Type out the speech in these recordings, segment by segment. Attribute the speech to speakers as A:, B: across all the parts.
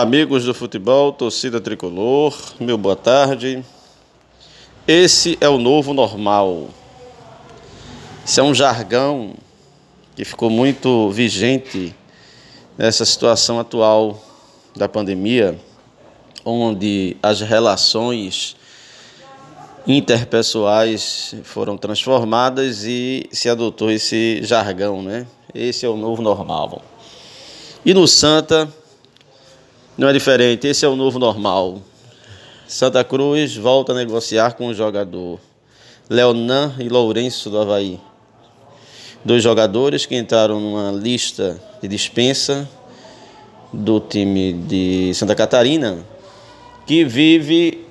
A: Amigos do futebol, torcida tricolor, meu boa tarde. Esse é o novo normal. Isso é um jargão que ficou muito vigente nessa situação atual da pandemia, onde as relações interpessoais foram transformadas e se adotou esse jargão, né? Esse é o novo normal. E no Santa não é diferente, esse é o novo normal. Santa Cruz volta a negociar com o jogador Leonan e Lourenço do Havaí. Dois jogadores que entraram numa lista de dispensa do time de Santa Catarina, que vive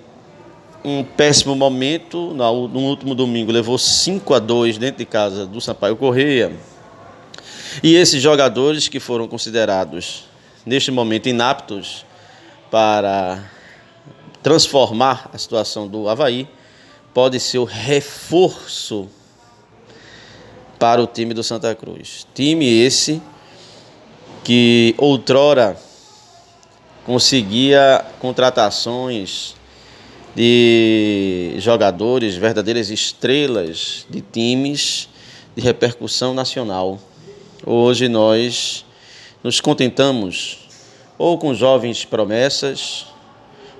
A: um péssimo momento. No último domingo levou 5 a 2 dentro de casa do Sampaio Correia. E esses jogadores que foram considerados neste momento inaptos para transformar a situação do Havaí, pode ser o reforço para o time do Santa Cruz. Time esse que outrora conseguia contratações de jogadores, verdadeiras estrelas de times de repercussão nacional. Hoje nós nos contentamos ou com jovens promessas,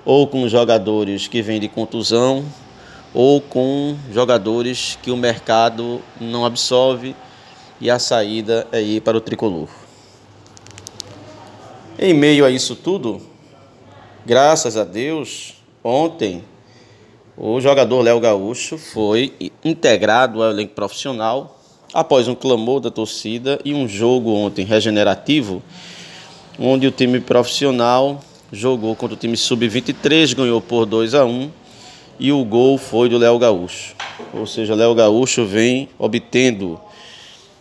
A: ou com jogadores que vêm de contusão, ou com jogadores que o mercado não absorve e a saída é ir para o tricolor. Em meio a isso tudo, graças a Deus, Ontem, o jogador Léo Gaúcho foi integrado ao elenco profissional após um clamor da torcida e um jogo ontem regenerativo, onde o time profissional jogou contra o time sub-23, ganhou por 2 a 1 e o gol foi do Léo Gaúcho. Ou seja, Léo Gaúcho vem obtendo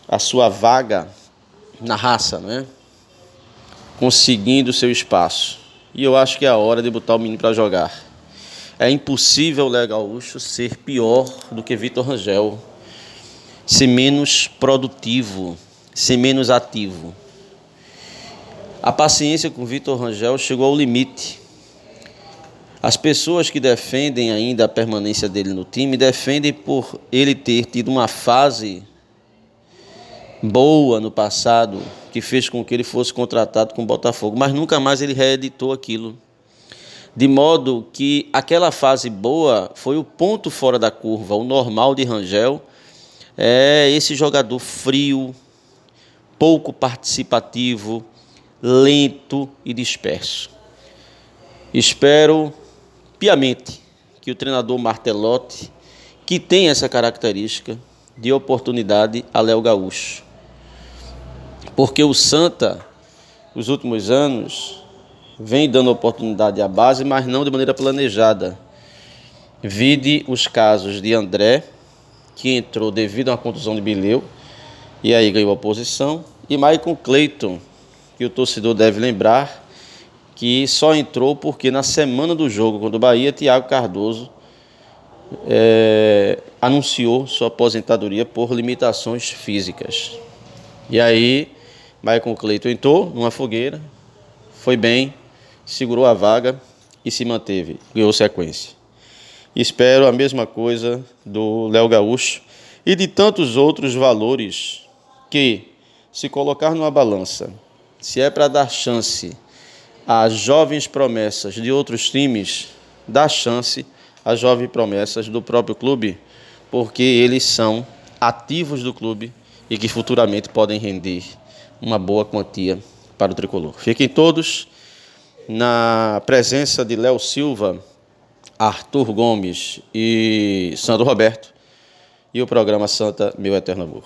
A: a sua vaga na raça, né? Conseguindo seu espaço. E eu acho que é a hora de botar o menino para jogar. É impossível o Léo Gaúcho ser pior do que Vitor Rangel, ser menos produtivo, ser menos ativo. A paciência com Vitor Rangel chegou ao limite. As pessoas que defendem ainda a permanência dele no time defendem por ele ter tido uma fase boa no passado que fez com que ele fosse contratado com o Botafogo, mas nunca mais ele reeditou aquilo de modo que aquela fase boa foi o ponto fora da curva. O normal de Rangel é esse jogador frio, pouco participativo, lento e disperso. Espero piamente que o treinador Martelotti, que tem essa característica, dê oportunidade a Léo Gaúcho. Porque o Santa, nos últimos anos, vem dando oportunidade à base, mas não de maneira planejada. Vide os casos de André, que entrou devido a uma contusão de Bileu, e aí ganhou a posição, e Maicon Cleiton, que o torcedor deve lembrar, que só entrou porque na semana do jogo contra o Bahia, Thiago Cardoso é, anunciou sua aposentadoria por limitações físicas. E aí, Maicon Cleiton entrou numa fogueira, foi bem, segurou a vaga e se manteve, ganhou sequência. Espero a mesma coisa do Léo Gaúcho e de tantos outros valores que, se colocar numa balança, se é para dar chance às jovens promessas de outros times, dá chance às jovens promessas do próprio clube, porque eles são ativos do clube e que futuramente podem render uma boa quantia para o tricolor. Fiquem todos na presença de Léo Silva, Arthur Gomes e Sandro Roberto, e o programa Santa Meu Eterno Amor.